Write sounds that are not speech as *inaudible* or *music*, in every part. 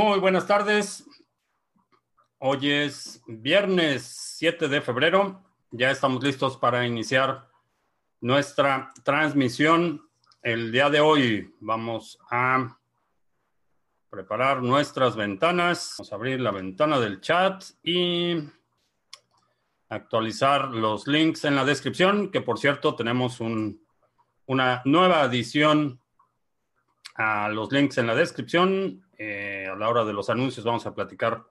Muy buenas tardes. Hoy es viernes 7 de febrero. Ya estamos listos para iniciar nuestra transmisión. El día de hoy vamos a preparar nuestras ventanas. Vamos a abrir la ventana del chat y actualizar los links en la descripción, que por cierto tenemos un, una nueva adición a los links en la descripción. Eh, a la hora de los anuncios vamos a platicar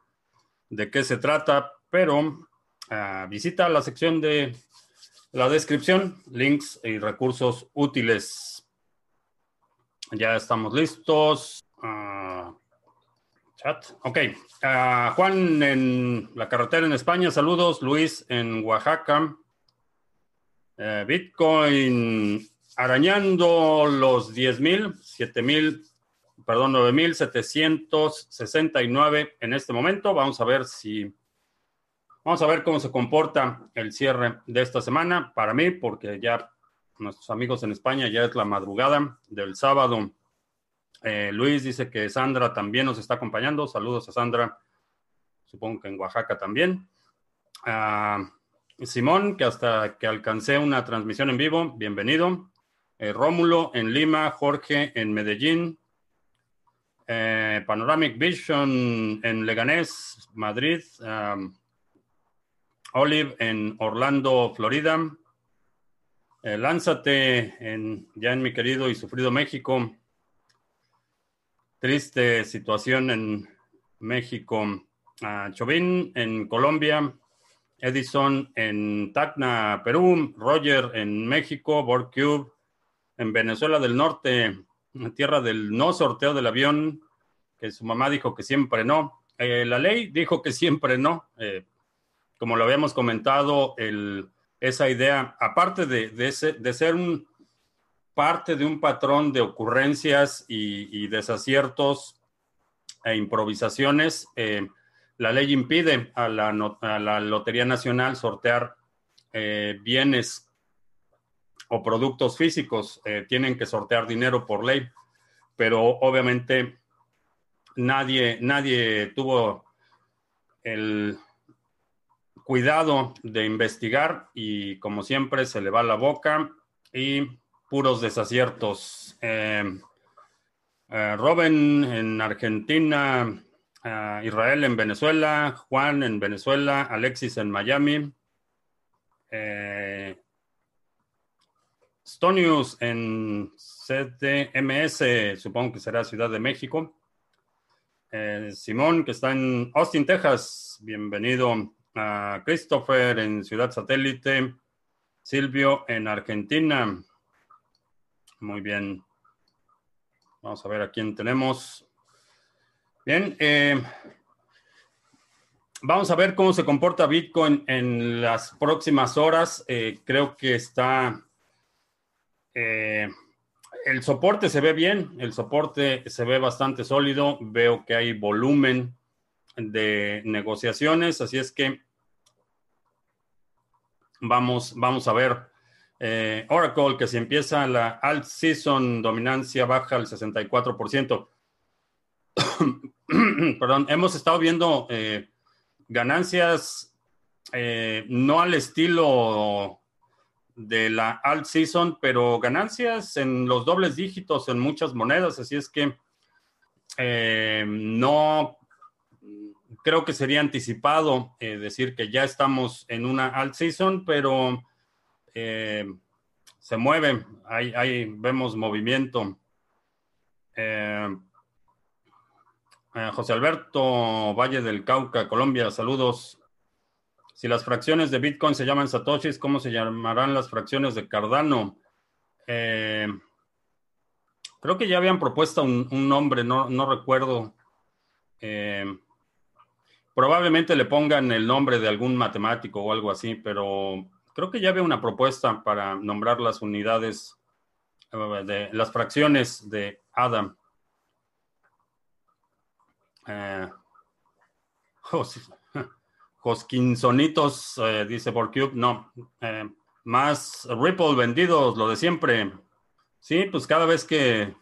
de qué se trata, pero uh, visita la sección de la descripción, links y recursos útiles. Ya estamos listos. Uh, chat. Ok. Uh, Juan en la carretera en España, saludos. Luis en Oaxaca. Eh, Bitcoin arañando los 10 mil, 7 mil, perdón, 9 mil 769 en este momento. Vamos a ver si, vamos a ver cómo se comporta el cierre de esta semana para mí, porque ya nuestros amigos en España ya es la madrugada del sábado. Eh, Luis dice que Sandra también nos está acompañando. Saludos a Sandra. Supongo que en Oaxaca también. Uh, Simón, que hasta que alcancé una transmisión en vivo, bienvenido. Eh, Rómulo en Lima, Jorge en Medellín, eh, Panoramic Vision en Leganés, Madrid, Olive en Orlando, Florida, eh, Lánzate en, ya en mi querido y sufrido México, triste situación en México, uh, en Colombia, Edison en Tacna, Perú, Roger en México, Borcube en Venezuela del Norte, tierra del no sorteo del avión, que su mamá dijo que siempre no. Eh, la ley dijo que siempre no. Eh, como lo habíamos comentado, esa idea, aparte de, de, ser un, parte de un patrón de ocurrencias y, desaciertos e improvisaciones, eh, la ley impide a la, Lotería Nacional sortear bienes o productos físicos eh, tienen que sortear dinero por ley, pero obviamente nadie, nadie tuvo el cuidado de investigar y como siempre se le va la boca y puros desaciertos. Eh, eh, Robin en Argentina, eh, Israel en Venezuela, Juan en Venezuela, Alexis en Miami. Stonius en CDMS, supongo que será Ciudad de México. Eh, Simón, que está en Austin, Texas, bienvenido. A Christopher en Ciudad Satélite. Silvio en Argentina. Muy bien. Vamos a ver a quién tenemos. Bien. Eh, vamos a ver cómo se comporta Bitcoin en las próximas horas. Eh, creo que está eh, el soporte se ve bien, el soporte se ve bastante sólido, veo que hay volumen de negociaciones, así es que vamos, vamos a ver. Eh, Oracle, que si empieza la alt season, dominancia baja al 64%. *coughs* Perdón, hemos estado viendo eh, ganancias no al estilo de la alt season, pero ganancias en los dobles dígitos en muchas monedas, así es que eh, no creo que sería anticipado eh, decir que ya estamos en una alt season, pero eh, se mueve, ahí, vemos movimiento. José Alberto Valle del Cauca, Colombia, saludos. Si las fracciones de Bitcoin se llaman Satoshis, ¿cómo se llamarán las fracciones de Cardano? Eh, creo que ya habían propuesto un, nombre, no, no recuerdo. Eh, probablemente le pongan el nombre de algún matemático o algo así, pero creo que ya había una propuesta para nombrar las unidades eh, de las fracciones de Adam. Eh, *laughs* oh, sí. Cosquinsonitos, eh, dice Borcube, no. Eh, más Ripple vendidos, lo de siempre. Sí, pues cada vez que,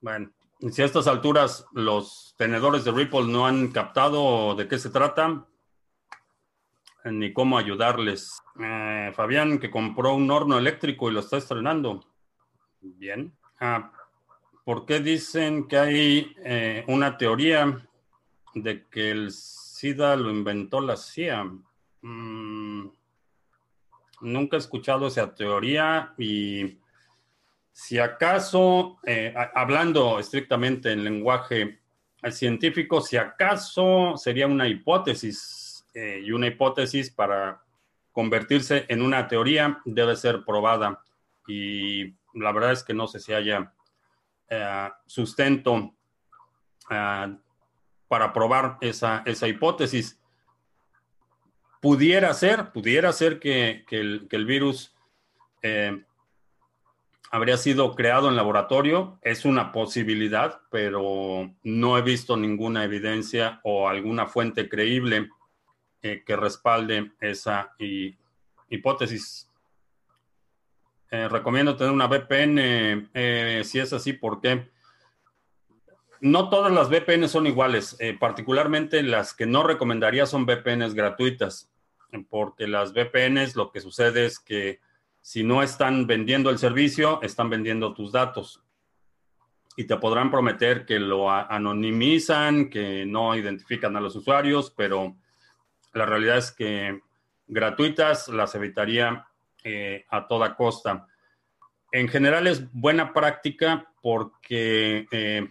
bueno, Si a estas alturas los tenedores de Ripple no han captado de qué se trata, ni cómo ayudarles. Eh, Fabián, que compró un horno eléctrico y lo está estrenando. Bien. Ah, ¿Por qué dicen que hay eh, una teoría de que el SIDA lo inventó la CIA? Mm, nunca he escuchado esa teoría y si acaso, eh, hablando estrictamente en lenguaje científico, si acaso sería una hipótesis eh, y una hipótesis para convertirse en una teoría debe ser probada y la verdad es que no sé si haya eh, sustento para probar esa, esa, hipótesis. Pudiera ser, pudiera ser que, el, que el, virus habría sido creado en laboratorio. Es una posibilidad, pero no he visto ninguna evidencia o alguna fuente creíble eh, que respalde esa hipótesis. Eh, recomiendo tener una VPN. Eh, si es así, ¿por qué? No todas las VPN son iguales, particularmente las que no recomendaría son VPNs gratuitas, porque las VPNs lo que sucede es que si no están vendiendo el servicio, están vendiendo tus datos. Y te podrán prometer que lo anonimizan, que no identifican a los usuarios, pero la realidad es que gratuitas las evitaría eh, a toda costa. En general es buena práctica porque eh,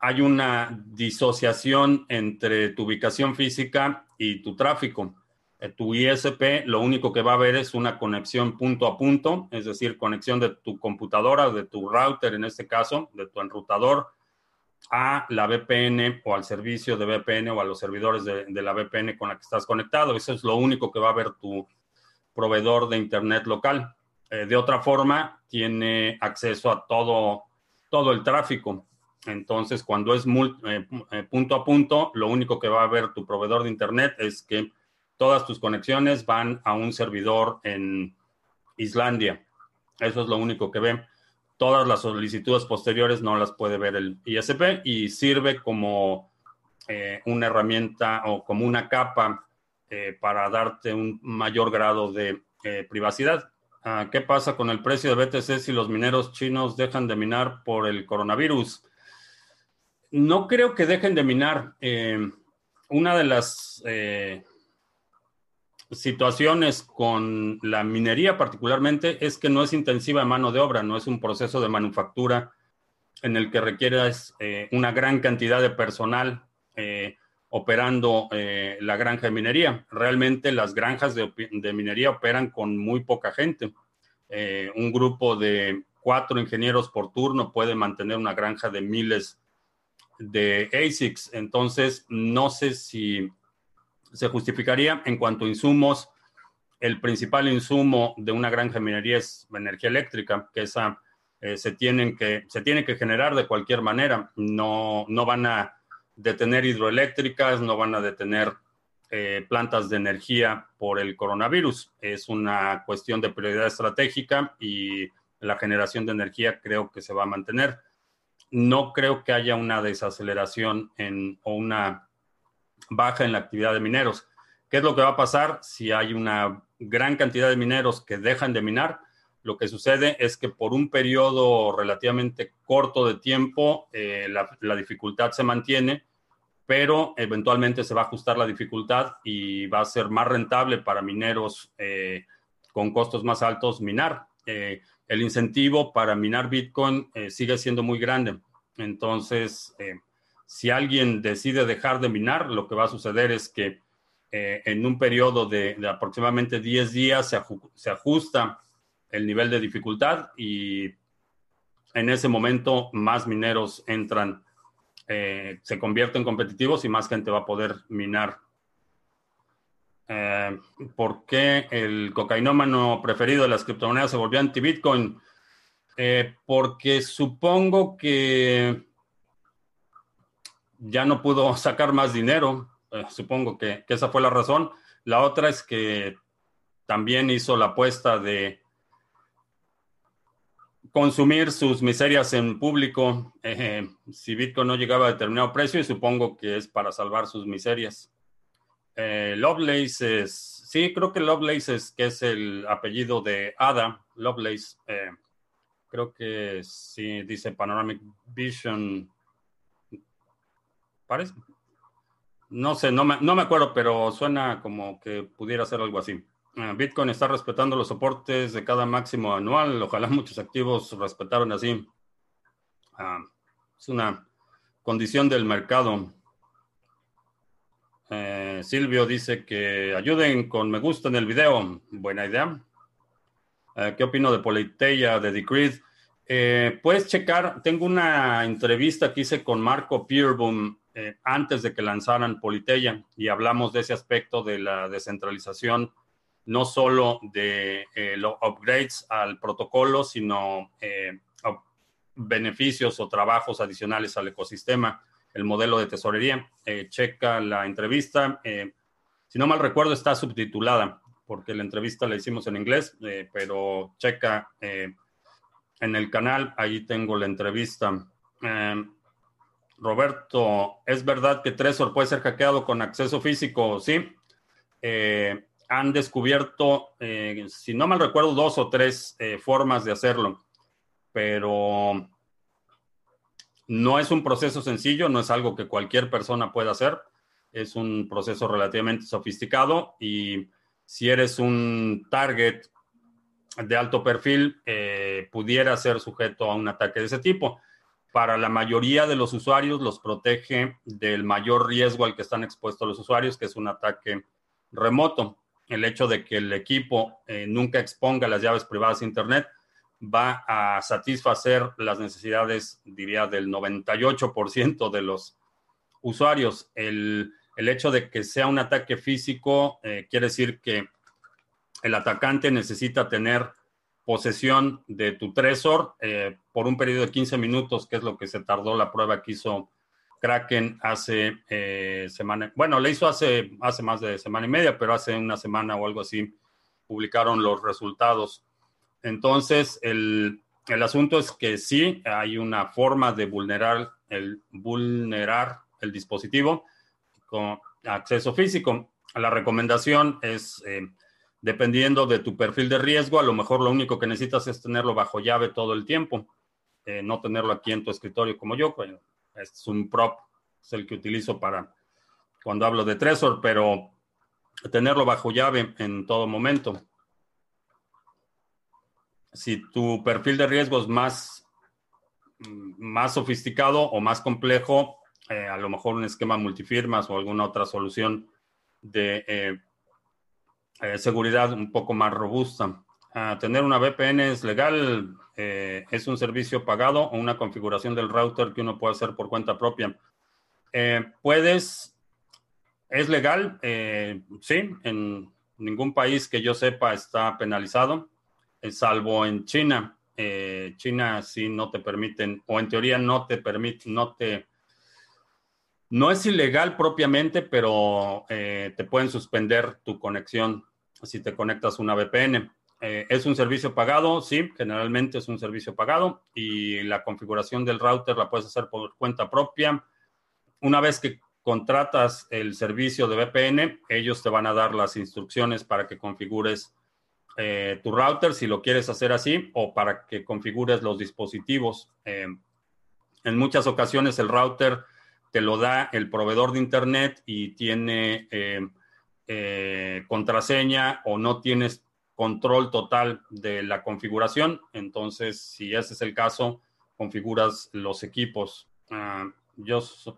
hay una disociación entre tu ubicación física y tu tráfico. Eh, tu ISP lo único que va a haber es una conexión punto a punto, es decir, conexión de tu computadora, de tu router en este caso, de tu enrutador a la VPN o al servicio de VPN o a los servidores de, la VPN con la que estás conectado. Eso es lo único que va a ver tu proveedor de Internet local. Eh, de otra forma, tiene acceso a todo, todo el tráfico. Entonces, cuando es eh, punto a punto, lo único que va a ver tu proveedor de Internet es que todas tus conexiones van a un servidor en Islandia. Eso es lo único que ve. Todas las solicitudes posteriores no las puede ver el ISP y sirve como eh, una herramienta o como una capa eh, para darte un mayor grado de eh, privacidad. Ah, ¿Qué pasa con el precio de BTC si los mineros chinos dejan de minar por el coronavirus? No creo que dejen de minar. una de las situaciones con la minería particularmente es que no es intensiva en mano de obra, no es un proceso de manufactura en el que requieres eh, una gran cantidad de personal eh, operando eh, la granja de minería. Realmente las granjas de, de minería operan con muy poca gente. un grupo de cuatro ingenieros por turno puede mantener una granja de miles de ASICs. Entonces, no sé si se justificaría en cuanto a insumos. El principal insumo de una granja de minería es energía eléctrica, que esa eh, se, tienen que, se tiene que generar de cualquier manera. No, no van a detener hidroeléctricas, no van a detener eh, plantas de energía por el coronavirus. Es una cuestión de prioridad estratégica y la generación de energía creo que se va a mantener. No creo que haya una desaceleración o una baja en la actividad de mineros. ¿Qué es lo que va a pasar si hay una gran cantidad de mineros que dejan de minar? Lo que sucede es que por un periodo relativamente corto de tiempo eh, la, dificultad se mantiene, pero eventualmente se va a ajustar la dificultad y va a ser más rentable para mineros eh, con costos más altos minar. Eh, el incentivo para minar Bitcoin sigue siendo muy grande. Entonces, si alguien decide dejar de minar, lo que va a suceder es que eh, en un periodo de, aproximadamente 10 días se, ajusta el nivel de dificultad y en ese momento más mineros entran, eh, se convierten competitivos y más gente va a poder minar. Eh, ¿Por qué el cocainómano preferido de las criptomonedas se volvió anti-Bitcoin? porque supongo que ya no pudo *laughs* sacar más dinero. Eh, supongo que, esa fue la razón. La otra es que también hizo la apuesta de consumir sus miserias en público. Eh, si Bitcoin no llegaba a determinado precio, y supongo que es para salvar sus miserias. Eh, Lovelace es, sí, creo que Lovelace es, que es el apellido de Ada, Lovelace. Eh, creo que sí, dice Panoramic Vision. Parece. No sé, no me, no me acuerdo, pero suena como que pudiera ser algo así. Ah, Bitcoin está respetando los soportes de cada máximo anual. Ojalá *laughs* muchos activos respetaran así. Ah, es una condición del mercado. Eh, Silvio dice que ayuden con me gusta en el video. Buena idea. Eh, ¿Qué opino de Politeia, de Decreed? Eh, puedes checar, tengo una entrevista que hice con Marco Pierboom antes de que lanzaran Politeia y hablamos de ese aspecto de la descentralización no solo de eh, los upgrades al protocolo, sino eh, beneficios o trabajos adicionales al ecosistema, el modelo de tesorería. Eh, checa la entrevista. si no mal recuerdo, está subtitulada, porque la entrevista la hicimos en inglés, pero checa en el canal, ahí tengo la entrevista. Roberto, ¿es verdad que Trezor puede ser hackeado con acceso físico? Sí. Eh, han descubierto, eh, si no mal recuerdo, dos o tres eh, formas de hacerlo, pero no es un proceso sencillo, no es algo que cualquier persona pueda hacer, es un proceso relativamente sofisticado y si eres un target de alto perfil, eh, pudiera ser sujeto a un ataque de ese tipo. Para la mayoría de los usuarios los protege del mayor riesgo al que están expuestos los usuarios, que es un ataque remoto el hecho de que el equipo eh, nunca exponga las llaves privadas a Internet va a satisfacer las necesidades, diría, del 98% de los usuarios. El, hecho de que sea un ataque físico eh, quiere decir que el atacante necesita tener posesión de tu tresor eh, por un periodo de 15 minutos, que es lo que se tardó la prueba que hizo Kraken hace eh, semana, bueno, le hizo hace, hace más de semana y media, pero hace una semana o algo así publicaron los resultados. Entonces, el, asunto es que sí hay una forma de vulnerar el, vulnerar el dispositivo con acceso físico. La recomendación es, eh, dependiendo de tu perfil de riesgo, a lo mejor lo único que necesitas es tenerlo bajo llave todo el tiempo, eh, no tenerlo aquí en tu escritorio como yo. Este es un prop, es el que utilizo para cuando hablo de Trezor, pero tenerlo bajo llave en todo momento. Si tu perfil de riesgo es más, más sofisticado o más complejo, eh, a lo mejor un esquema multifirmas o alguna otra solución de eh, eh, seguridad un poco más robusta tener una VPN es legal, es un servicio pagado o una configuración del router que uno puede hacer por cuenta propia. Puedes, es legal, sí, en ningún país que yo sepa está penalizado, salvo en China. China sí no te permiten, o en teoría no te permite, no te... No es ilegal propiamente, pero te pueden suspender tu conexión si te conectas una VPN. Eh, es un servicio pagado, sí, generalmente es un servicio pagado y la configuración del router la puedes hacer por cuenta propia. Una vez que contratas el servicio de VPN, ellos te van a dar las instrucciones para que configures eh, tu router si lo quieres hacer así o para que configures los dispositivos. Eh, en muchas ocasiones el router te lo da el proveedor de Internet y tiene contraseña o no tienes control total de la configuración. Entonces, si ese es el caso, configuras los equipos. Uh, yo soy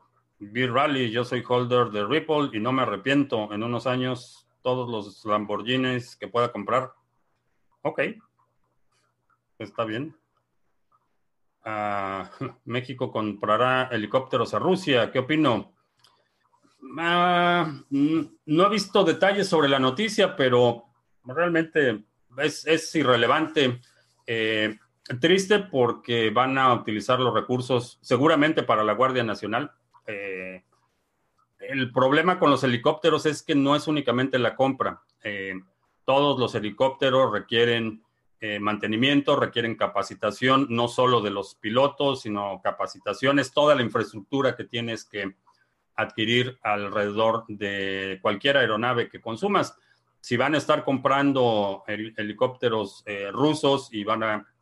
Rally, yo soy holder de Ripple y no me arrepiento. En unos años, todos los Lamborghinis que pueda comprar. Ok, está bien. Ah, *laughs* México comprará helicópteros a Rusia. ¿Qué opino? Ah, no he visto detalles sobre la noticia, pero realmente es, irrelevante. Eh, triste porque van a utilizar los recursos seguramente para la Guardia Nacional. Eh, el problema con los helicópteros es que no es únicamente la compra. Eh, todos los helicópteros requieren eh, mantenimiento, requieren capacitación, no solo de los pilotos, sino capacitaciones, toda la infraestructura que tienes que adquirir alrededor de cualquier aeronave que consumas. Si van a estar comprando helicópteros eh, rusos y van a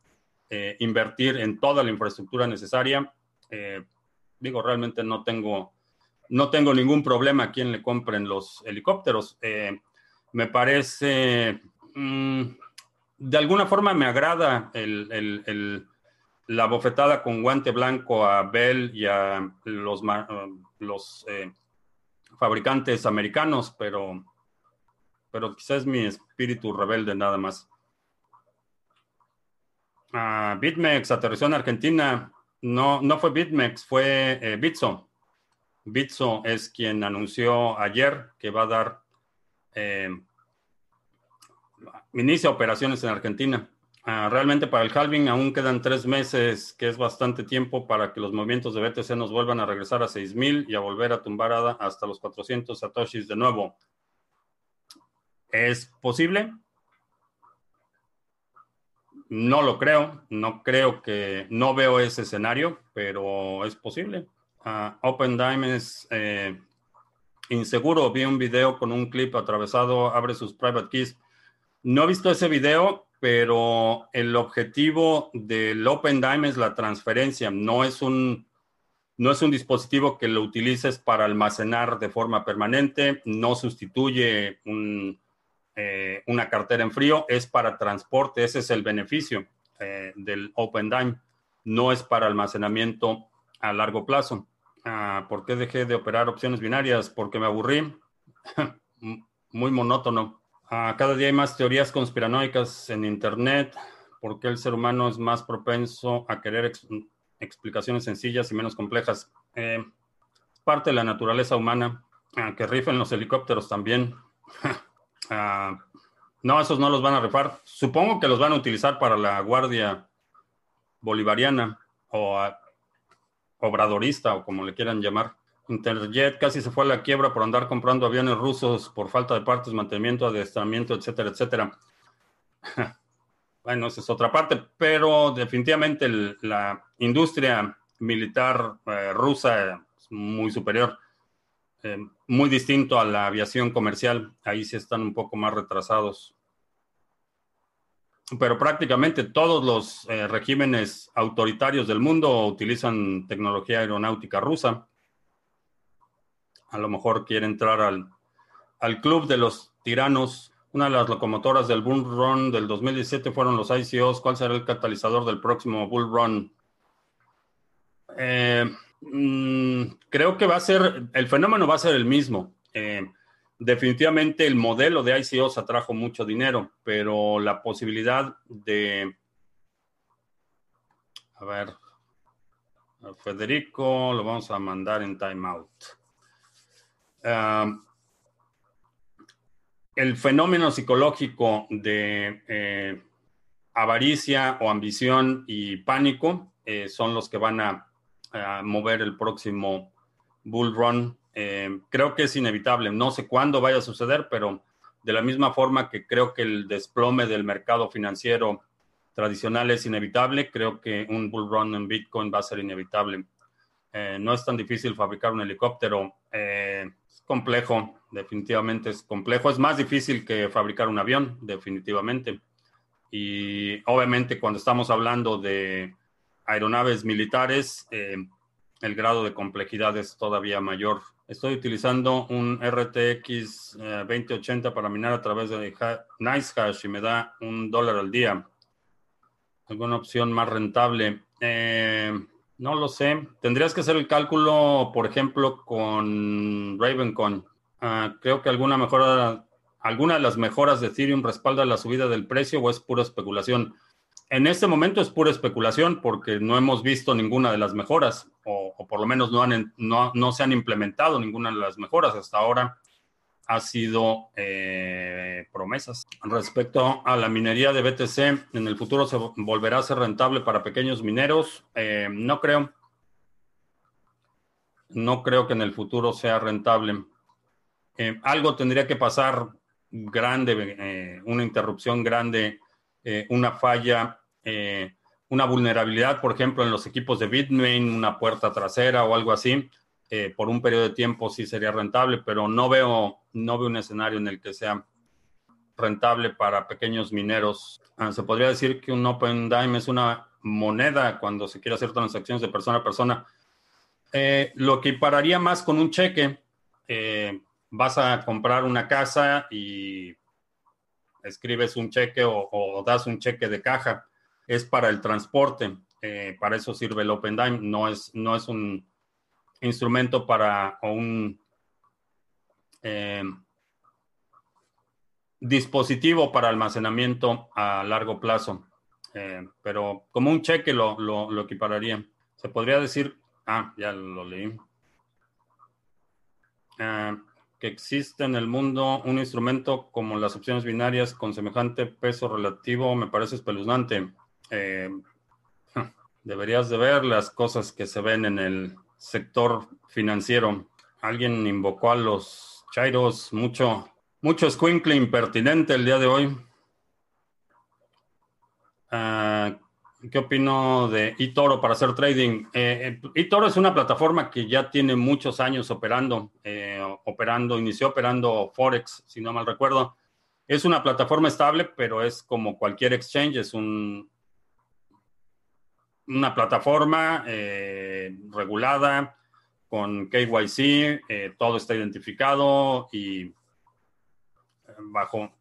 eh, invertir en toda la infraestructura necesaria, digo, realmente no tengo, no tengo ningún problema a quien le compren los helicópteros. Me parece... Mm, de alguna forma me agrada la bofetada con guante blanco a Bell y a los, los eh, fabricantes americanos, pero, pero quizás mi espíritu rebelde nada más. Uh, BitMEX aterrizó en Argentina. No, no fue BitMEX, fue eh, Bitso. Bitso es quien anunció ayer que va a dar eh, inicia operaciones en Argentina. Ah, realmente para el halving aún quedan tres meses, que es bastante tiempo para que los movimientos de BTC nos vuelvan a regresar a 6000 y a volver a tumbar hasta los 400 satoshis de nuevo. ¿Es posible? No lo creo, no creo que, no veo ese escenario, pero es posible. Uh, Open es eh, inseguro. Vi un video con un clip atravesado, abre sus private keys no he visto ese video, pero el objetivo del OpenDime es la transferencia, no es un, no es un dispositivo que lo utilices para almacenar de forma permanente, no sustituye eh, una cartera en frío, es para transporte, ese es el beneficio eh, del OpenDime, no es para almacenamiento a largo plazo. Ah, ¿Por qué dejé de operar opciones binarias? Porque me aburrí, *laughs* muy monótono. Ah, cada día hay más teorías conspiranoicas en Internet. ¿Por qué el ser humano es más propenso a querer explicaciones sencillas y menos complejas? Eh, parte de la naturaleza humana. Ah, que rifen los helicópteros también. *laughs* No, esos no los van a rifar. Supongo que los van a utilizar para la Guardia Bolivariana o obradorista o como le quieran llamar. Interjet casi se fue a la quiebra por andar comprando aviones rusos por falta de partes, mantenimiento, adiestramiento, etcétera, etcétera. *laughs* bueno, esa es otra parte, pero definitivamente la industria militar eh, rusa es muy superior, eh, muy distinto a la aviación comercial. Ahí sí están un poco más retrasados. Pero prácticamente todos los eh, regímenes autoritarios del mundo utilizan tecnología aeronáutica rusa a lo mejor quiere entrar al, club de los tiranos. Una de las locomotoras del Bull Run del 2017 fueron los ICOs. ¿Cuál será el catalizador del próximo Bull Run? Eh, mm, creo que va a ser, el fenómeno va a ser el mismo. Eh, definitivamente el modelo de ICOs atrajo mucho dinero, pero la posibilidad de... A ver, Federico lo vamos a mandar en timeout el fenómeno psicológico de eh, avaricia o ambición y pánico eh, son los que van a, mover el próximo bull run. Eh, creo que es inevitable. No sé cuándo vaya a suceder, pero de la misma forma que creo que el desplome del mercado financiero tradicional es inevitable, creo que un bull run en Bitcoin va a ser inevitable. no es tan difícil fabricar un helicóptero complejo, definitivamente es complejo. Es más difícil que fabricar un avión, definitivamente. Y obviamente cuando estamos hablando de aeronaves militares, eh, el grado de complejidad es todavía mayor. Estoy utilizando un RTX 2080 eh, para minar a través de NiceHash y me da un dólar al día. ¿Alguna opción más rentable? Eh, no lo sé. Tendrías que hacer el cálculo, por ejemplo, con Ravencoin. Ah, creo que alguna mejora, alguna de las mejoras de Ethereum respalda la subida del precio o es pura especulación. En este momento es pura especulación porque no hemos visto ninguna de las mejoras o, por lo menos no, han, no, no se han implementado ninguna de las mejoras hasta ahora ha sido eh, promesas. Respecto a la minería de BTC, ¿en el futuro se volverá a ser rentable para pequeños mineros? Eh, no creo. No creo que en el futuro sea rentable. Eh, algo tendría que pasar grande, una interrupción grande una falla, una vulnerabilidad, por ejemplo, en los equipos de Bitmain, una puerta trasera o algo así, eh, por un periodo de tiempo sí sería rentable, pero no veo, no un escenario en el que sea rentable para pequeños mineros. Ah, se podría decir que un Open Dime es una moneda cuando se quiere hacer transacciones de persona a persona. lo que pararía más con un cheque, vas a comprar una casa y escribes un cheque o, das un cheque de caja, es para el transporte. Eh, para eso sirve el OpenDime. No es, no es un instrumento para o un eh, dispositivo para almacenamiento a largo plazo. Eh, pero como un cheque lo, lo equipararía. Se podría decir, ah, ya lo leí que existe en el mundo un instrumento como las opciones binarias con semejante peso relativo me parece espeluznante. Eh, *laughs* deberías de ver las cosas que se ven en el sector financiero. Alguien invocó a los Chairos mucho, mucho squinkle impertinente el día de hoy. Uh, ¿Qué opino de eToro para hacer trading? Eh, eh, eToro es una plataforma que ya tiene muchos años operando, eh, operando, inició operando Forex, si no mal recuerdo. Es una plataforma estable, pero es como cualquier exchange, es un, una plataforma regulada con KYC, todo está identificado y bajo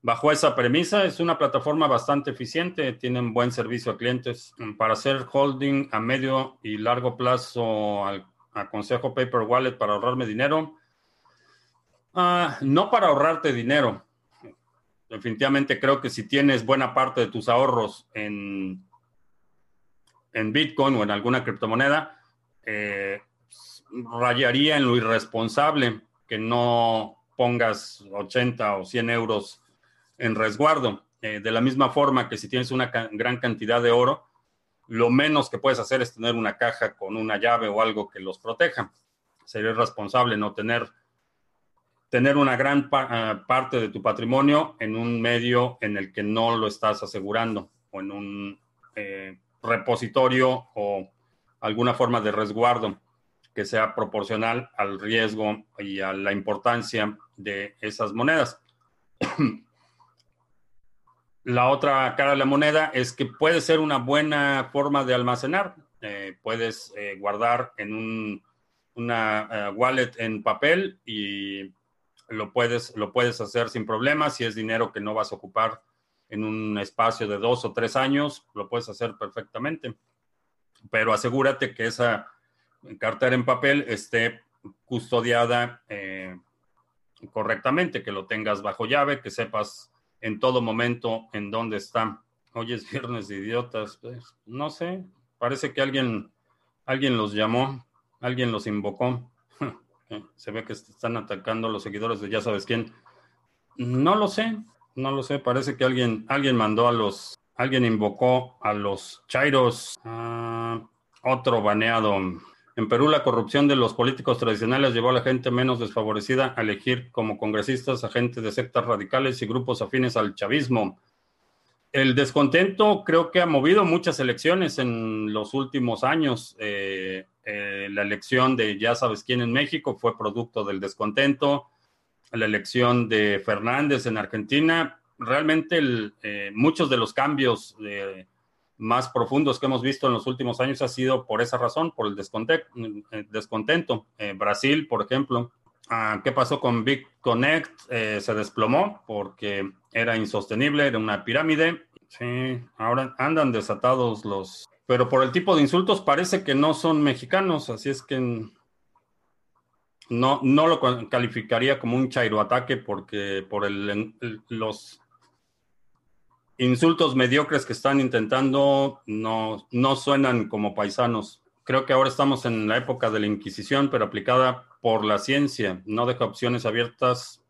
Bajo esa premisa, es una plataforma bastante eficiente, tienen buen servicio a clientes. Para hacer holding a medio y largo plazo, aconsejo Paper Wallet para ahorrarme dinero. Ah, no para ahorrarte dinero. Definitivamente creo que si tienes buena parte de tus ahorros en, en Bitcoin o en alguna criptomoneda, eh, rayaría en lo irresponsable que no pongas 80 o 100 euros en resguardo. Eh, de la misma forma que si tienes una gran cantidad de oro, lo menos que puedes hacer es tener una caja con una llave o algo que los proteja. Sería responsable no tener, tener una gran ah, parte de tu patrimonio en un medio en el que no lo estás asegurando o en un eh, repositorio o alguna forma de resguardo que sea proporcional al riesgo y a la importancia de esas monedas. *clears throat* La otra cara de la moneda es que puede ser una buena forma de almacenar. Eh, puedes eh, guardar en una eh, wallet en papel y lo puedes, lo puedes hacer sin problemas. Si es dinero que no vas a ocupar en un espacio de dos o tres años, lo puedes hacer perfectamente. Pero asegúrate que esa cartera en papel esté custodiada correctamente, que lo tengas bajo llave, que sepas en todo momento en dónde está. Hoy es viernes de idiotas. Pues, no sé, parece que alguien, alguien los llamó, alguien los invocó. *laughs* Se ve que están atacando los seguidores de ya sabes quién. No lo sé, no lo sé. Parece que alguien, alguien mandó a los, alguien invocó a los Chairos. Ah, otro baneado. En Perú, la corrupción de los políticos tradicionales llevó a la gente menos desfavorecida a elegir como congresistas a gente de sectas radicales y grupos afines al chavismo. El descontento creo que ha movido muchas elecciones en los últimos años. Eh, eh, la elección de ya sabes quién en México fue producto del descontento. La elección de Fernández en Argentina. Realmente eh, muchos de los cambios de más profundos que hemos visto en los últimos años ha sido por esa razón, por el eh, descontento. Eh, Brasil, por ejemplo, ah, ¿qué pasó con Big Connect? Eh, se desplomó porque era insostenible, era una pirámide. Sí, ahora andan desatados los... Pero por el tipo de insultos parece que no son mexicanos, así es que no, no lo calificaría como un chairo ataque porque por el, los insultos mediocres que están intentando no, no suenan como paisanos. Creo que ahora estamos en la época de la Inquisición, pero aplicada por la ciencia. No deja opciones abiertas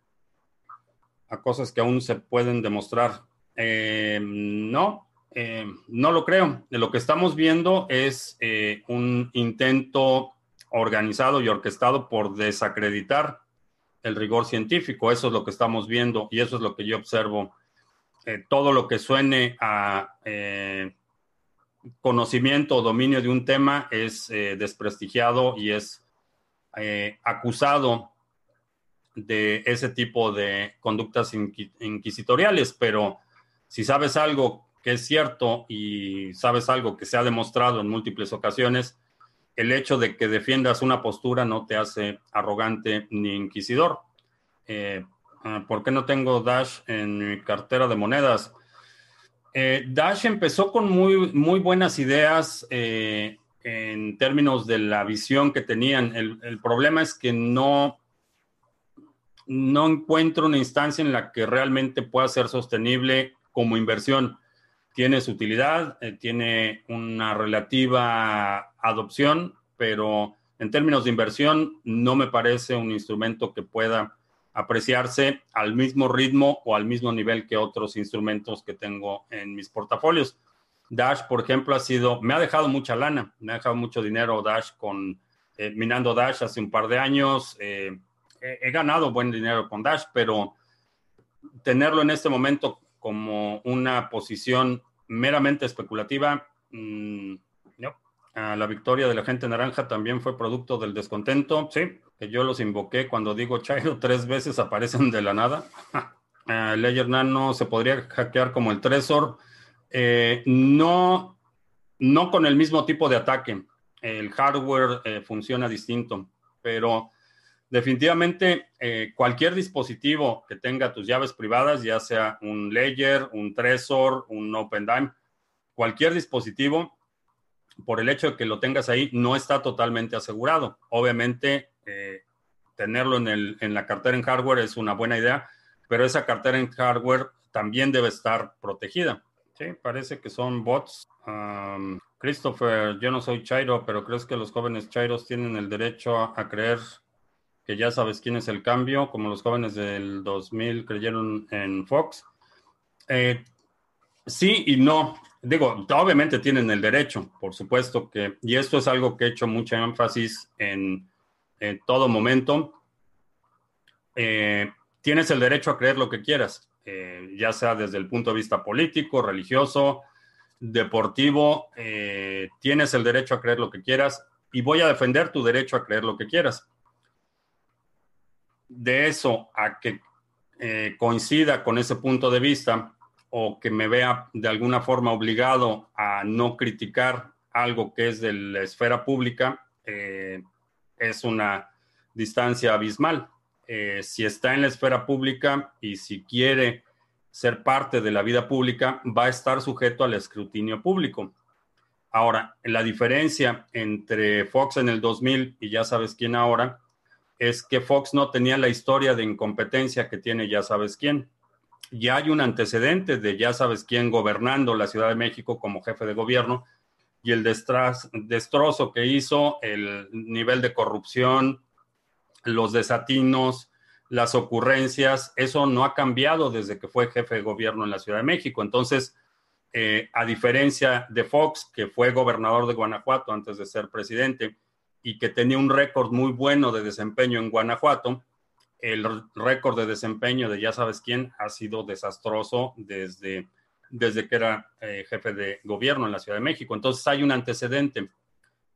a cosas que aún se pueden demostrar. Eh, no, eh, no lo creo. Lo que estamos viendo es eh, un intento organizado y orquestado por desacreditar el rigor científico. Eso es lo que estamos viendo y eso es lo que yo observo todo lo que suene a conocimiento o dominio de un tema es desprestigiado y es acusado de ese tipo de conductas inquisitoriales, pero si sabes algo que es cierto y sabes algo que se ha demostrado en múltiples ocasiones, el hecho de que defiendas una postura no te hace arrogante ni inquisidor. Eh, ah, ¿Por qué no tengo Dash en mi cartera de monedas? Eh, Dash empezó con muy, muy buenas ideas eh, en términos de la visión que tenían. el problema es que no no encuentro una instancia en la que realmente pueda ser sostenible como inversión. Tiene su utilidad, tiene una relativa adopción, pero en términos de inversión no me parece un instrumento que pueda apreciarse al mismo ritmo o al mismo nivel que otros instrumentos que tengo en mis portafolios. Dash, por ejemplo, ha sido, me ha dejado mucha lana, me ha dejado mucho dinero Dash con eh, minando Dash hace un par de años. Eh, he, ganado buen dinero con Dash, pero tenerlo en este momento como una posición meramente especulativa, mm, no. la victoria de la gente naranja también fue producto del descontento, sí, que yo los invoqué cuando digo Chairo *laughs* tres veces aparecen de la nada. *laughs* uh, Ledger Nano se podría hackear como el Trezor. Eh, no, no con el mismo tipo de ataque. El hardware eh, funciona distinto, pero definitivamente eh, cualquier dispositivo que tenga tus llaves privadas, ya sea un Ledger, un Trezor, un OpenDime, cualquier dispositivo, por el hecho de que lo tengas ahí, no está totalmente asegurado. Obviamente, eh, tenerlo en, el, la cartera en hardware es una buena idea, pero esa cartera en hardware también debe estar protegida. Sí, parece que son bots. Christopher, yo no soy Chairo, pero ¿crees que los jóvenes Chairos tienen el derecho a creer que ya sabes quién es el cambio, como los jóvenes del 2000 creyeron en Fox. Eh, sí y no. Digo, obviamente tienen el derecho, por supuesto que, y esto es algo que he hecho mucho énfasis en, todo momento. Eh, tienes el derecho a creer lo que quieras, eh, ya sea desde el punto de vista político, religioso, deportivo, tienes el derecho a creer lo que quieras y voy a defender tu derecho a creer lo que quieras de eso a que eh, coincida con ese punto de vista o que me vea de alguna forma obligado a no criticar algo que es de la esfera pública, eh, es una distancia abismal. Eh, si está en la esfera pública y si quiere ser parte de la vida pública, va a estar sujeto al escrutinio público. Ahora, la diferencia entre Fox en el 2000 y ya sabes quién ahora es que Fox no tenía la historia de incompetencia que tiene ya sabes quién. Ya hay un antecedente de ya sabes quién gobernando la Ciudad de México como jefe de gobierno y el destrozo que hizo, el nivel de corrupción, los desatinos, las ocurrencias, eso no ha cambiado desde que fue jefe de gobierno en la Ciudad de México. Entonces, eh, a diferencia de Fox, que fue gobernador de Guanajuato antes de ser presidente, y que tenía un récord muy bueno de desempeño en Guanajuato, el récord de desempeño de ya sabes quién ha sido desastroso desde, desde que era eh, jefe de gobierno en la Ciudad de México. Entonces hay un antecedente.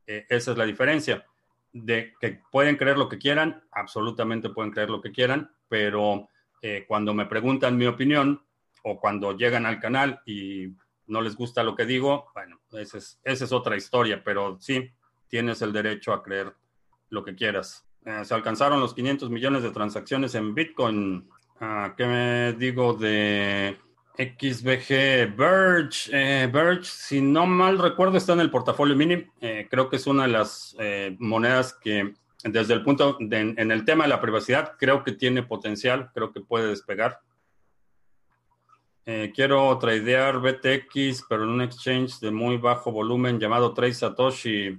Eh, esa es la diferencia. De que pueden creer lo que quieran, absolutamente pueden creer lo que quieran, pero eh, cuando me preguntan mi opinión o cuando llegan al canal y no les gusta lo que digo, bueno, esa es, esa es otra historia, pero sí, tienes el derecho a creer lo que quieras. Eh, se alcanzaron los 500 millones de transacciones en Bitcoin. Ah, ¿Qué me digo de XBG Verge? Eh, Verge, si no mal recuerdo, está en el portafolio mini. Eh, creo que es una de las monedas que, desde el punto, en el tema de la privacidad, creo que tiene potencial, creo que puede despegar. quiero tradear BTX, pero en un exchange de muy bajo volumen llamado Trade Satoshi.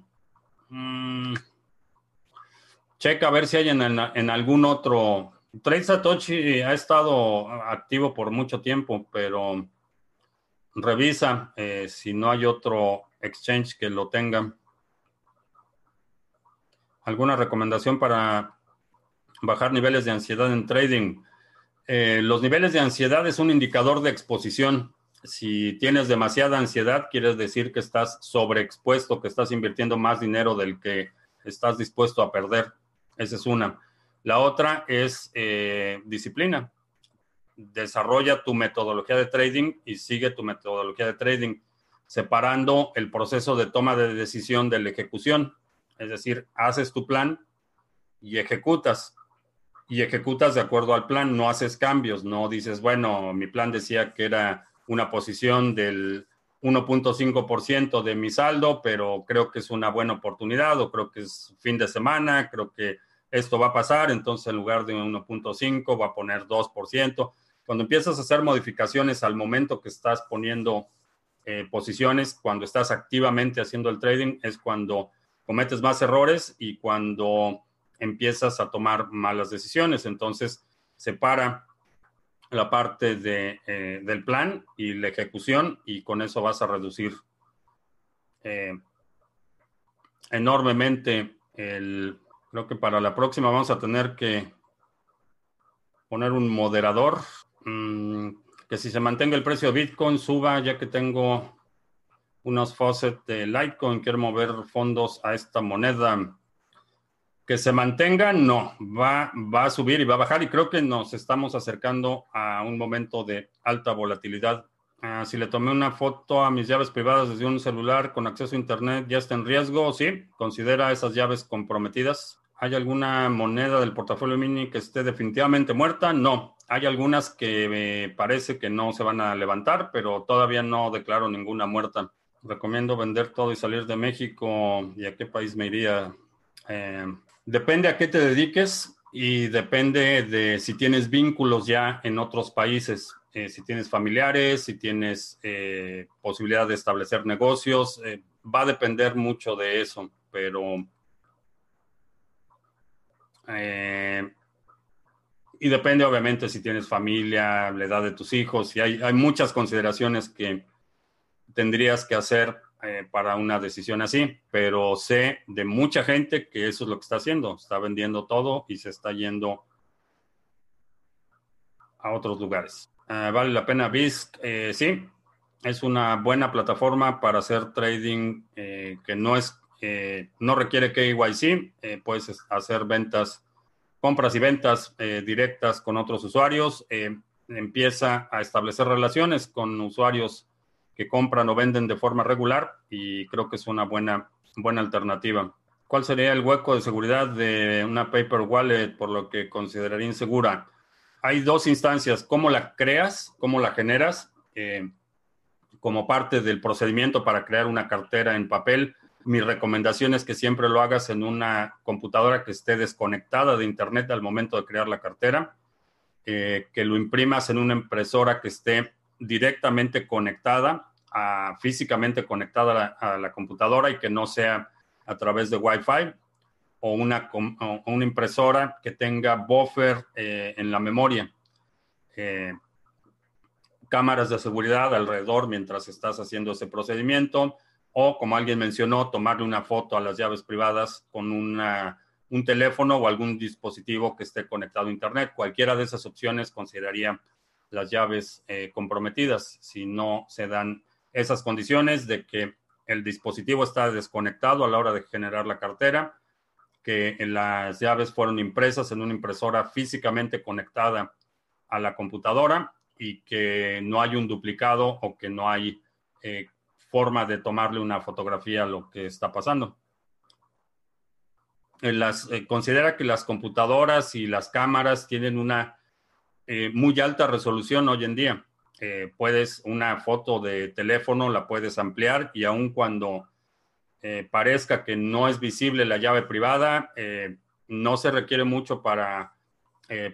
Mm, checa a ver si hay en, algún otro. Trade Satoshi ha estado activo por mucho tiempo, pero revisa eh, si no hay otro exchange que lo tenga. ¿Alguna recomendación para bajar niveles de ansiedad en trading? Eh, los niveles de ansiedad es un indicador de exposición. Si tienes demasiada ansiedad, quiere decir que estás sobreexpuesto, que estás invirtiendo más dinero del que estás dispuesto a perder. Esa es una. La otra es eh, disciplina. Desarrolla tu metodología de trading y sigue tu metodología de trading, separando el proceso de toma de decisión de la ejecución. Es decir, haces tu plan y ejecutas. Y ejecutas de acuerdo al plan, no haces cambios, no dices, bueno, mi plan decía que era una posición del 1.5% de mi saldo, pero creo que es una buena oportunidad o creo que es fin de semana, creo que esto va a pasar, entonces en lugar de 1.5 va a poner 2%. Cuando empiezas a hacer modificaciones al momento que estás poniendo eh, posiciones, cuando estás activamente haciendo el trading, es cuando cometes más errores y cuando empiezas a tomar malas decisiones. Entonces, separa la parte de, eh, del plan y la ejecución y con eso vas a reducir eh, enormemente el... Creo que para la próxima vamos a tener que poner un moderador mm, que si se mantenga el precio de Bitcoin suba ya que tengo unos faucets de Litecoin, quiero mover fondos a esta moneda. Que se mantenga, no, va, va a subir y va a bajar y creo que nos estamos acercando a un momento de alta volatilidad. Ah, si le tomé una foto a mis llaves privadas desde un celular con acceso a Internet, ¿ya está en riesgo? Sí, considera esas llaves comprometidas. ¿Hay alguna moneda del portafolio mini que esté definitivamente muerta? No. Hay algunas que me parece que no se van a levantar, pero todavía no declaro ninguna muerta. Recomiendo vender todo y salir de México. ¿Y a qué país me iría? Eh, Depende a qué te dediques y depende de si tienes vínculos ya en otros países, eh, si tienes familiares, si tienes eh, posibilidad de establecer negocios, eh, va a depender mucho de eso, pero... y depende obviamente si tienes familia, la edad de tus hijos, y hay, hay muchas consideraciones que tendrías que hacer eh, para una decisión así, pero sé de mucha gente que eso es lo que está haciendo, está vendiendo todo y se está yendo a otros lugares. Ah, vale la pena BISC, eh, sí, es una buena plataforma para hacer trading eh, que no es no requiere KYC, puedes hacer ventas, compras y ventas directas con otros usuarios, empieza a establecer relaciones con usuarios que compran o venden de forma regular y creo que es una buena, buena alternativa. ¿Cuál sería el hueco de seguridad de una paper wallet por lo que consideraría insegura? Hay dos instancias, cómo la creas, cómo la generas, eh, como parte del procedimiento para crear una cartera en papel. Mi recomendación es que siempre lo hagas en una computadora que esté desconectada de Internet al momento de crear la cartera, eh, que lo imprimas en una impresora que esté directamente conectada, a, físicamente conectada a la, computadora y que no sea a través de Wi-Fi o una, una impresora que tenga buffer eh, en la memoria. Eh, cámaras de seguridad alrededor mientras estás haciendo ese procedimiento o, como alguien mencionó, tomarle una foto a las llaves privadas con una, un teléfono o algún dispositivo que esté conectado a Internet. Cualquiera de esas opciones consideraría las llaves eh, comprometidas si no se dan esas condiciones de que el dispositivo está desconectado a la hora de generar la cartera, que las llaves fueron impresas en una impresora físicamente conectada a la computadora y que no hay un duplicado o que no hay eh, forma de tomarle una fotografía a lo que está pasando. Eh, considera que las computadoras y las cámaras tienen una eh, muy alta resolución hoy en día. Eh, puedes, una foto de teléfono la puedes ampliar y aun cuando eh, parezca que no es visible la llave privada, no se requiere mucho para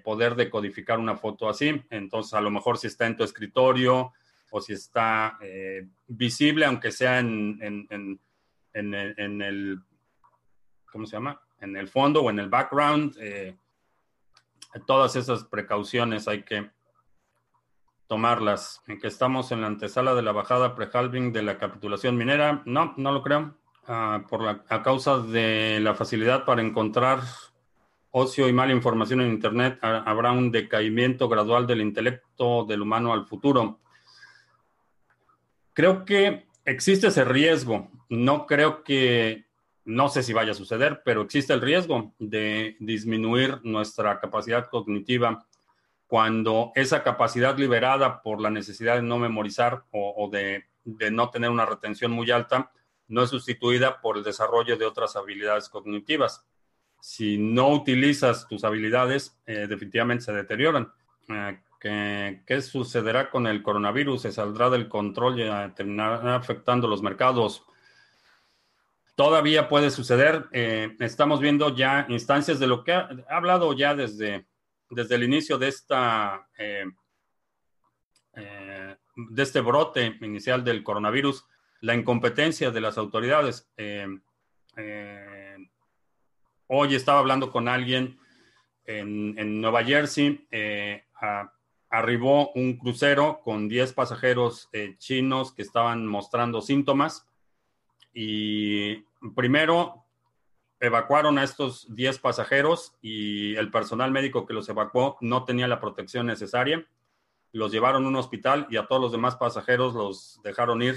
poder decodificar una foto así. Entonces, a lo mejor si está en tu escritorio o si está visible, aunque sea en, en, en, en, el, ¿cómo se llama? En el fondo o en el background, todas esas precauciones hay que tomarlas. En que estamos en la antesala de la bajada pre-halving de la capitulación minera, no, no lo creo. Ah, por a causa de la facilidad para encontrar ocio y mala información en Internet, habrá un decaimiento gradual del intelecto del humano al futuro. Creo que existe ese riesgo. No creo que, no sé si vaya a suceder, pero existe el riesgo de disminuir nuestra capacidad cognitiva cuando esa capacidad liberada por la necesidad de no memorizar o, de, no tener una retención muy alta no es sustituida por el desarrollo de otras habilidades cognitivas. Si no utilizas tus habilidades, eh, definitivamente se deterioran. Eh, ¿qué, sucederá con el coronavirus? ¿Se saldrá del control y terminará afectando los mercados? Todavía puede suceder. Eh, estamos viendo ya instancias de lo que ha hablado ya desde desde el inicio de esta eh, eh, de este brote inicial del coronavirus, la incompetencia de las autoridades. Hoy estaba hablando con alguien en, Nueva Jersey, arribó un crucero con 10 pasajeros chinos que estaban mostrando síntomas y primero evacuaron a estos 10 pasajeros y el personal médico que los evacuó no tenía la protección necesaria. Los llevaron a un hospital y a todos los demás pasajeros los dejaron ir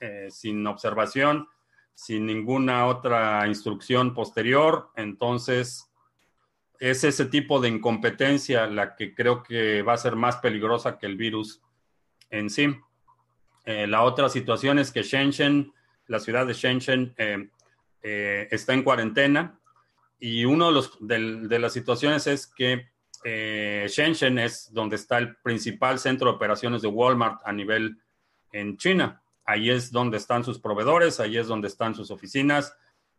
eh, sin observación, sin ninguna otra instrucción posterior. Entonces, es ese tipo de incompetencia la que creo que va a ser más peligrosa que el virus en sí. Eh, la otra situación es que Shenzhen, la ciudad de Shenzhen, eh, eh, está en cuarentena y una de, los, de, las situaciones es que eh, Shenzhen es donde está el principal centro de operaciones de Walmart a nivel en China. Ahí es donde están sus proveedores, ahí es donde están sus oficinas.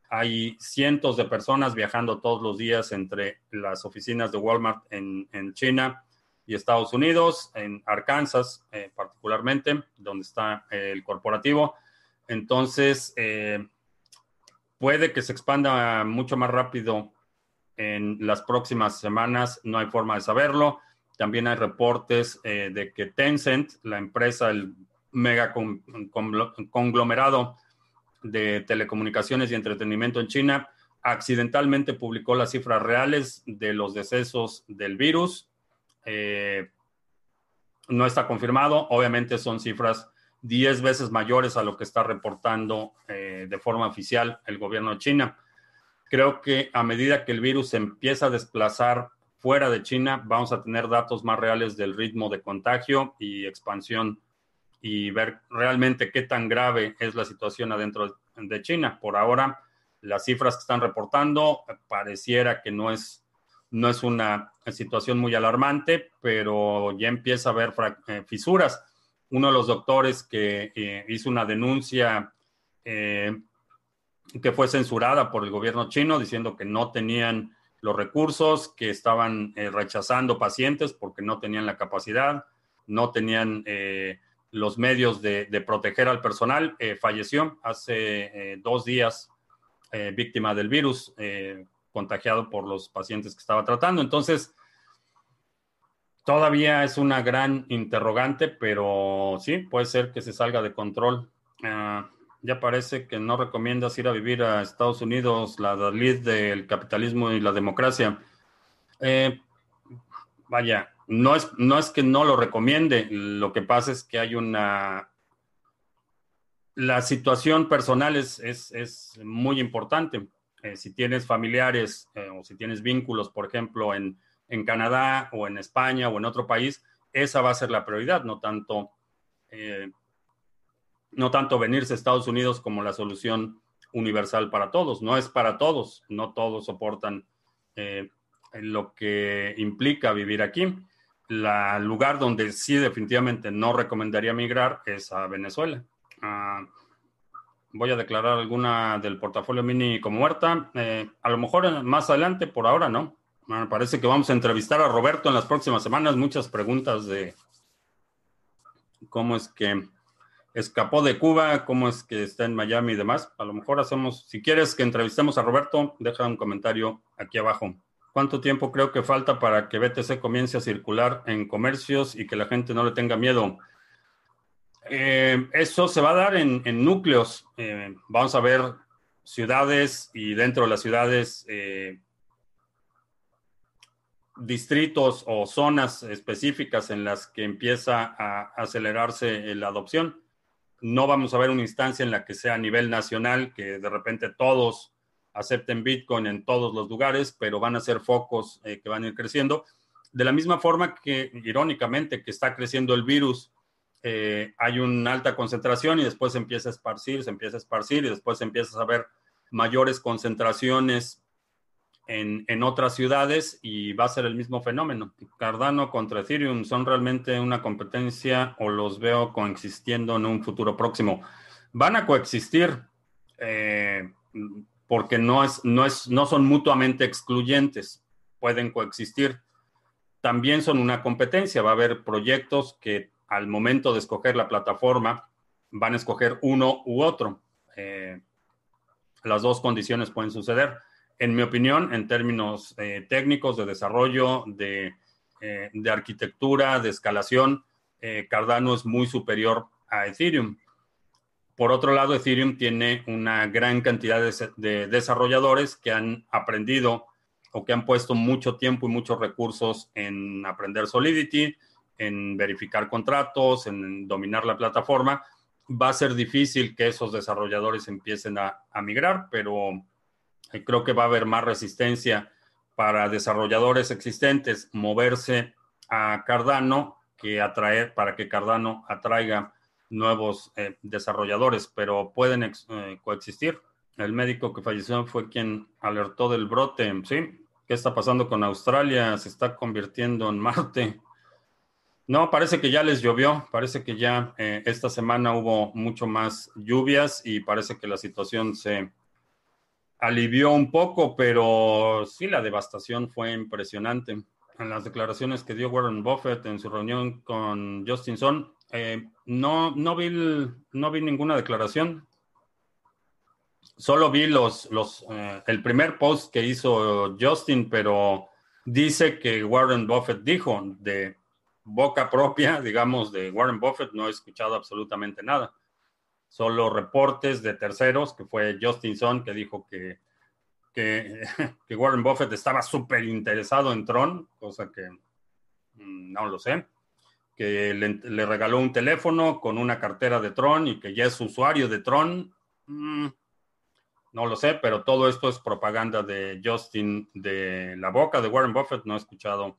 Hay cientos de personas viajando todos los días entre las oficinas de Walmart en, China y Estados Unidos, en Arkansas eh, particularmente, donde está el corporativo. Entonces, puede que se expanda mucho más rápido en las próximas semanas, no hay forma de saberlo. También hay reportes eh, de que Tencent, la empresa, el mega conglomerado de telecomunicaciones y entretenimiento en China, accidentalmente publicó las cifras reales de los decesos del virus. Eh, no está confirmado, obviamente son cifras 10 veces mayores a lo que está reportando eh, de forma oficial el gobierno de China. Creo que a medida que el virus empieza a desplazar fuera de China, vamos a tener datos más reales del ritmo de contagio y expansión y ver realmente qué tan grave es la situación adentro de China. Por ahora, las cifras que están reportando pareciera que no es, no es una situación muy alarmante, pero ya empieza a haber eh, fisuras uno de los doctores que eh, hizo una denuncia eh, que fue censurada por el gobierno chino diciendo que no tenían los recursos, que estaban eh, rechazando pacientes porque no tenían la capacidad, no tenían los medios de, de, proteger al personal, falleció hace dos días víctima del virus, contagiado por los pacientes que estaba tratando. Entonces, Todavía es una gran interrogante, pero sí, puede ser que se salga de control. Ah, ya parece que no recomiendas ir a vivir a Estados Unidos, la Dalí del capitalismo y la democracia. Eh, vaya, no es, no es que no lo recomiende, lo que pasa es que hay una... La situación personal es, es, muy importante. Eh, si tienes familiares eh, o si tienes vínculos, por ejemplo, en en Canadá o en España o en otro país, esa va a ser la prioridad, no tanto, eh, no tanto venirse a Estados Unidos como la solución universal para todos. No es para todos, no todos soportan eh, lo que implica vivir aquí. El lugar donde sí definitivamente no recomendaría migrar es a Venezuela. Ah, voy a declarar alguna del portafolio mini como muerta. Eh, a lo mejor más adelante, por ahora no. Bueno, parece que vamos a entrevistar a Roberto en las próximas semanas. Muchas preguntas de cómo es que escapó de Cuba, cómo es que está en Miami y demás. A lo mejor hacemos, si quieres que entrevistemos a Roberto, deja un comentario aquí abajo. ¿Cuánto tiempo creo que falta para que BTC comience a circular en comercios y que la gente no le tenga miedo? Eh, eso se va a dar en, núcleos. Eh, vamos a ver ciudades y dentro de las ciudades eh, distritos o zonas específicas en las que empieza a acelerarse la adopción. No vamos a ver una instancia en la que sea a nivel nacional, que de repente todos acepten Bitcoin en todos los lugares, pero van a ser focos eh, que van a ir creciendo. De la misma forma que, irónicamente, que está creciendo el virus, eh, hay una alta concentración y después empieza a esparcir, se empieza a esparcir y después empiezas a ver mayores concentraciones en, otras ciudades y va a ser el mismo fenómeno. Cardano contra Ethereum son realmente una competencia o los veo coexistiendo en un futuro próximo. Van a coexistir eh, porque no, es, no, es, no son mutuamente excluyentes, pueden coexistir. También son una competencia, va a haber proyectos que al momento de escoger la plataforma van a escoger uno u otro. Eh, las dos condiciones pueden suceder en mi opinión, en términos eh, técnicos de desarrollo, de, eh, arquitectura, de escalación, eh, Cardano es muy superior a Ethereum. Por otro lado, Ethereum tiene una gran cantidad de, desarrolladores que han aprendido o que han puesto mucho tiempo y muchos recursos en aprender Solidity, en verificar contratos, en dominar la plataforma. Va a ser difícil que esos desarrolladores empiecen a migrar, pero creo que va a haber más resistencia para desarrolladores existentes moverse a Cardano que atraer para que Cardano atraiga nuevos eh, desarrolladores, pero pueden eh, coexistir. El médico que falleció fue quien alertó del brote, ¿sí? ¿Qué está pasando con Australia? Se está convirtiendo en Marte. No, parece que ya les llovió, parece que ya eh, esta semana hubo mucho más lluvias y parece que la situación se alivió un poco, pero sí, la devastación fue impresionante. En las declaraciones que dio Warren Buffett en su reunión con Justin Sun, eh, no, no, vi no vi ninguna declaración. Solo vi los, los, eh, el primer post que hizo Justin, pero dice que Warren Buffett dijo de boca propia, *laughs* digamos, de Warren Buffett, no he escuchado absolutamente nada solo reportes de terceros, que fue Justin Sun, que dijo que, que, *laughs* Warren Buffett estaba súper interesado en Tron, cosa que mm, no lo sé, que le, regaló un teléfono con una cartera de Tron y que ya es usuario de Tron. Mm, no lo sé, pero todo esto es propaganda de Justin de la boca de Warren Buffett. No he escuchado,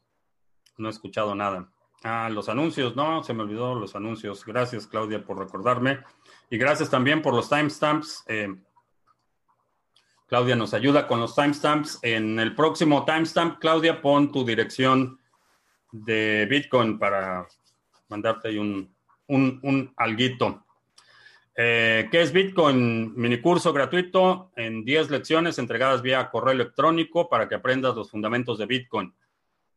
no he escuchado nada. Ah, los anuncios, no, se me olvidó los anuncios. Gracias, Claudia, por recordarme. Y gracias también por los timestamps. Eh, Claudia nos ayuda con los timestamps. En el próximo timestamp, Claudia, pon tu dirección de Bitcoin para mandarte ahí un, un, alguito. Eh, ¿Qué es Bitcoin? Minicurso gratuito en 10 lecciones entregadas vía correo electrónico para que aprendas los fundamentos de Bitcoin.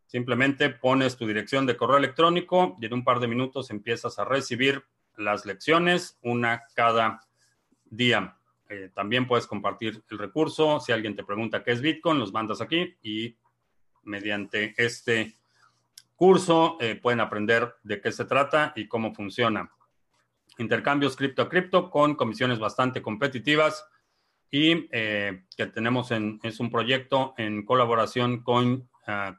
Simplemente pones tu dirección de correo electrónico y en un par de minutos empiezas a recibir las lecciones, una cada día. Eh, también puedes compartir el recurso. Si alguien te pregunta qué es Bitcoin, los mandas aquí y mediante este curso eh, pueden aprender de qué se trata y cómo funciona. Intercambios cripto a cripto con comisiones bastante competitivas y eh, que tenemos en, es un proyecto en colaboración con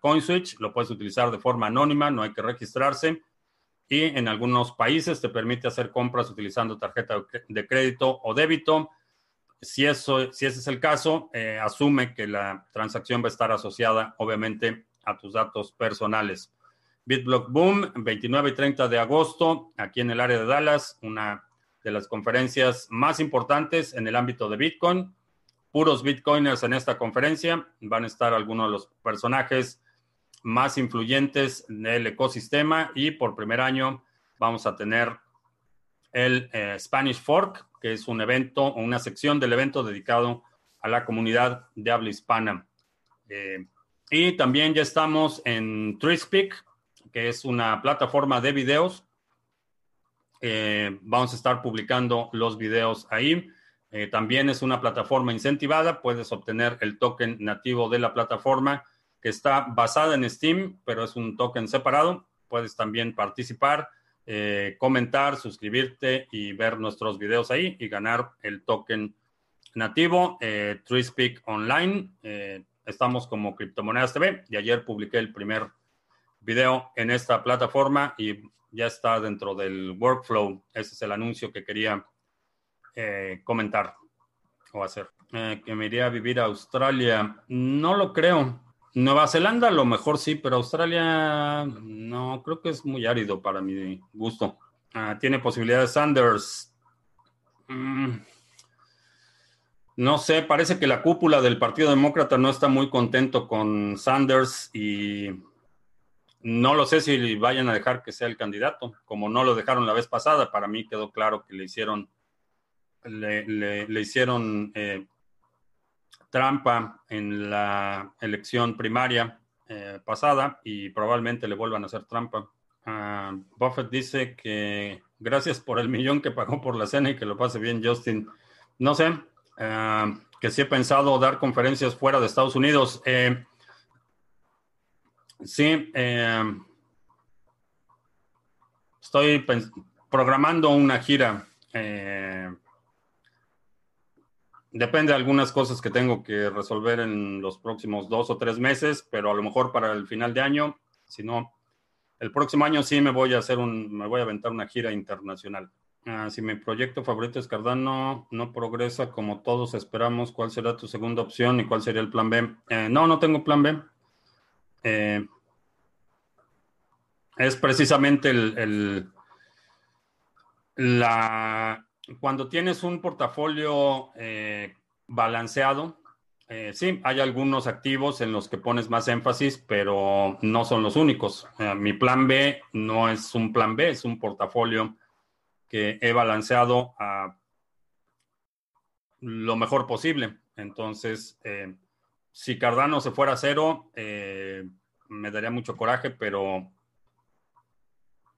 CoinSwitch, lo puedes utilizar de forma anónima, no hay que registrarse. Y en algunos países te permite hacer compras utilizando tarjeta de crédito o débito. Si, eso, si ese es el caso, eh, asume que la transacción va a estar asociada, obviamente, a tus datos personales. BitBlock Boom, 29 y 30 de agosto, aquí en el área de Dallas, una de las conferencias más importantes en el ámbito de Bitcoin puros bitcoiners en esta conferencia. Van a estar algunos de los personajes más influyentes del ecosistema y por primer año vamos a tener el eh, Spanish Fork, que es un evento o una sección del evento dedicado a la comunidad de habla hispana. Eh, y también ya estamos en Trispeak, que es una plataforma de videos. Eh, vamos a estar publicando los videos ahí. También es una plataforma incentivada, puedes obtener el token nativo de la plataforma que está basada en Steam, pero es un token separado. Puedes también participar, eh, comentar, suscribirte y ver nuestros videos ahí y ganar el token nativo. Eh, Online, eh, estamos como Criptomonedas TV y ayer publiqué el primer video en esta plataforma y ya está dentro del workflow. Ese es el anuncio que quería eh, comentar o hacer. Eh, que me iría a vivir a Australia. No lo creo. Nueva Zelanda a lo mejor sí, pero Australia no, creo que es muy árido para mi gusto. Ah, tiene posibilidades Sanders. Mm. No sé, parece que la cúpula del Partido Demócrata no está muy contento con Sanders y no lo sé si vayan a dejar que sea el candidato, como no lo dejaron la vez pasada. Para mí quedó claro que le hicieron, le, hicieron eh, trampa en la elección primaria eh, pasada y probablemente le vuelvan a hacer trampa. Ah, Buffett dice que gracias por el millón que pagó por la cena y que lo pase bien, Justin. No sé, ah, que sí he pensado dar conferencias fuera de Estados Unidos. Eh, Sí, eh, estoy programando una gira. Depende de algunas cosas que tengo que resolver en los próximos dos o tres meses, pero a lo mejor para el final de año, si no, el próximo año sí me voy a hacer un, me voy a aventar una gira internacional. Ah, si mi proyecto favorito es Cardano, no progresa como todos esperamos, ¿cuál será tu segunda opción y cuál sería el plan B? Eh, no, no tengo plan B. Eh, es precisamente el, la, cuando tienes un portafolio eh, balanceado, eh, sí, hay algunos activos en los que pones más énfasis, pero no son los únicos. mi plan B no es un plan B, es un portafolio que he balanceado a lo mejor posible. Entonces, si Cardano se fuera a cero, me daría mucho coraje, pero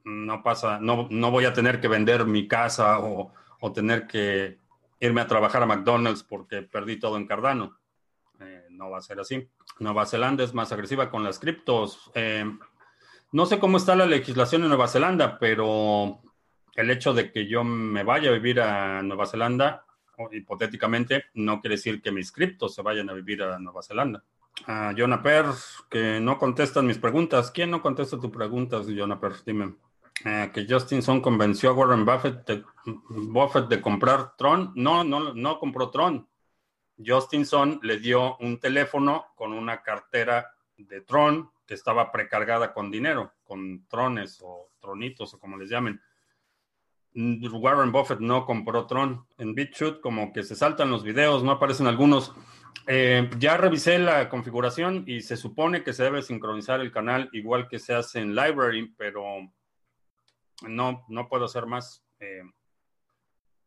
no pasa, no, no voy a tener que vender mi casa o, tener que irme a trabajar a McDonald's porque perdí todo en Cardano. Eh, no va a ser así. Nueva Zelanda es más agresiva con las criptos. Eh, no sé cómo está la legislación en Nueva Zelanda, pero el hecho de que yo me vaya a vivir a Nueva Zelanda, hipotéticamente, no quiere decir que mis criptos se vayan a vivir a Nueva Zelanda a Per, que no contestan mis preguntas. ¿Quién no contesta tus preguntas, Per? Dime. Eh, que Justinson convenció a Warren Buffett de, comprar Tron. No, no, no compró Tron. Justinson le dio un teléfono con una cartera de Tron que estaba precargada con dinero, con trones o tronitos o como les llamen. Warren Buffett no compró Tron. En BitChute como que se saltan los videos, no aparecen algunos. Eh, ya revisé la configuración y se supone que se debe sincronizar el canal igual que se hace en Library, pero no, no puedo hacer más. Eh,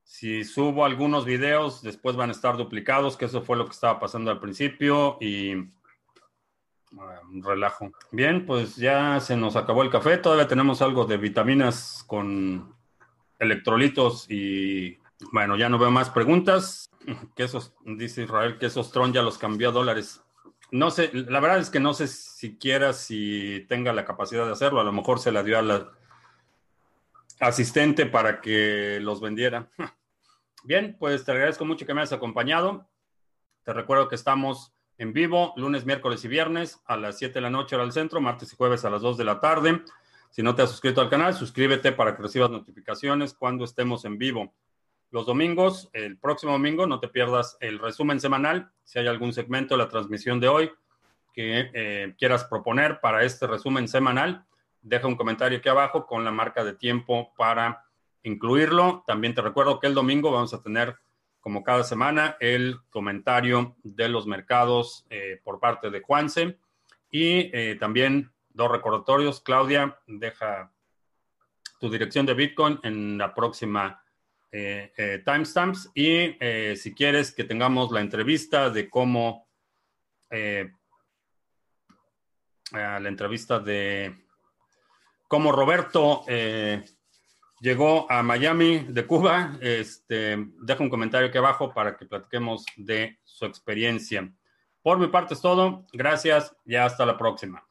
si subo algunos videos, después van a estar duplicados, que eso fue lo que estaba pasando al principio y um, relajo. Bien, pues ya se nos acabó el café, todavía tenemos algo de vitaminas con electrolitos y bueno, ya no veo más preguntas. Que esos, dice Israel, que esos Tron ya los cambió a dólares. No sé, la verdad es que no sé siquiera si tenga la capacidad de hacerlo. A lo mejor se la dio a la asistente para que los vendiera. *laughs* Bien, pues te agradezco mucho que me hayas acompañado. Te recuerdo que estamos en vivo lunes, miércoles y viernes a las 7 de la noche hora del centro, martes y jueves a las 2 de la tarde. Si no te has suscrito al canal, suscríbete para que recibas notificaciones cuando estemos en vivo. Los domingos, el próximo domingo, no te pierdas el resumen semanal. Si hay algún segmento de la transmisión de hoy que eh, quieras proponer para este resumen semanal, deja un comentario aquí abajo con la marca de tiempo para incluirlo. También te recuerdo que el domingo vamos a tener, como cada semana, el comentario de los mercados eh, por parte de Juanse y eh, también dos recordatorios. Claudia, deja tu dirección de Bitcoin en la próxima eh, timestamps y si quieres que tengamos la entrevista de cómo la entrevista de como Roberto eh, llegó a Miami de Cuba, este, deja un comentario aquí abajo para que platiquemos de su experiencia. Por mi parte es todo. Gracias y hasta la próxima.